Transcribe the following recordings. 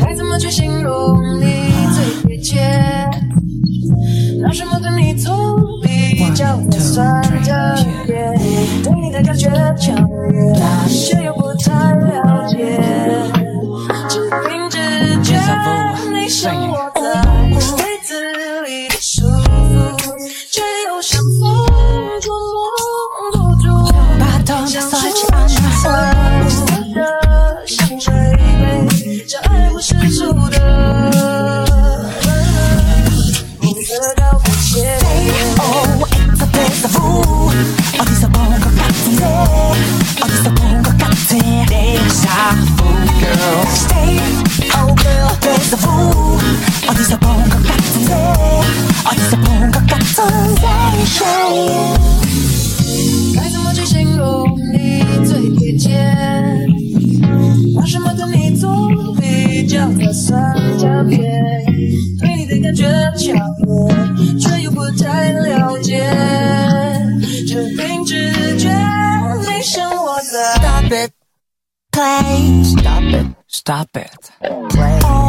该怎么去形容你最贴切？拿什么跟你作比较才算特别？对你的感觉强烈，Stop it play Stop it, stop it. play oh。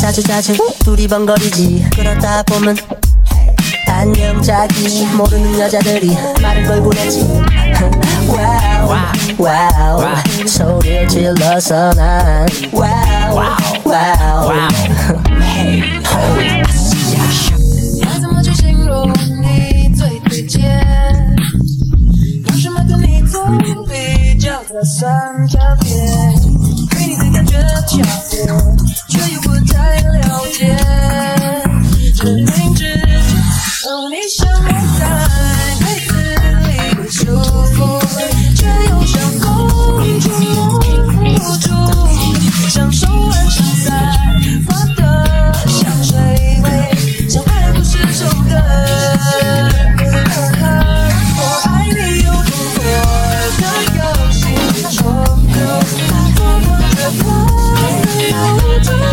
자주 자주 두리번거리지 그러다 보면 안녕 자기 모르는 여자들이 말을 걸고 내지 와우 와우 소리를 질러서 난 와우 와우 该怎么去形容你最贴切？拿什么跟你做比较才算特别？对你的感觉强烈，却又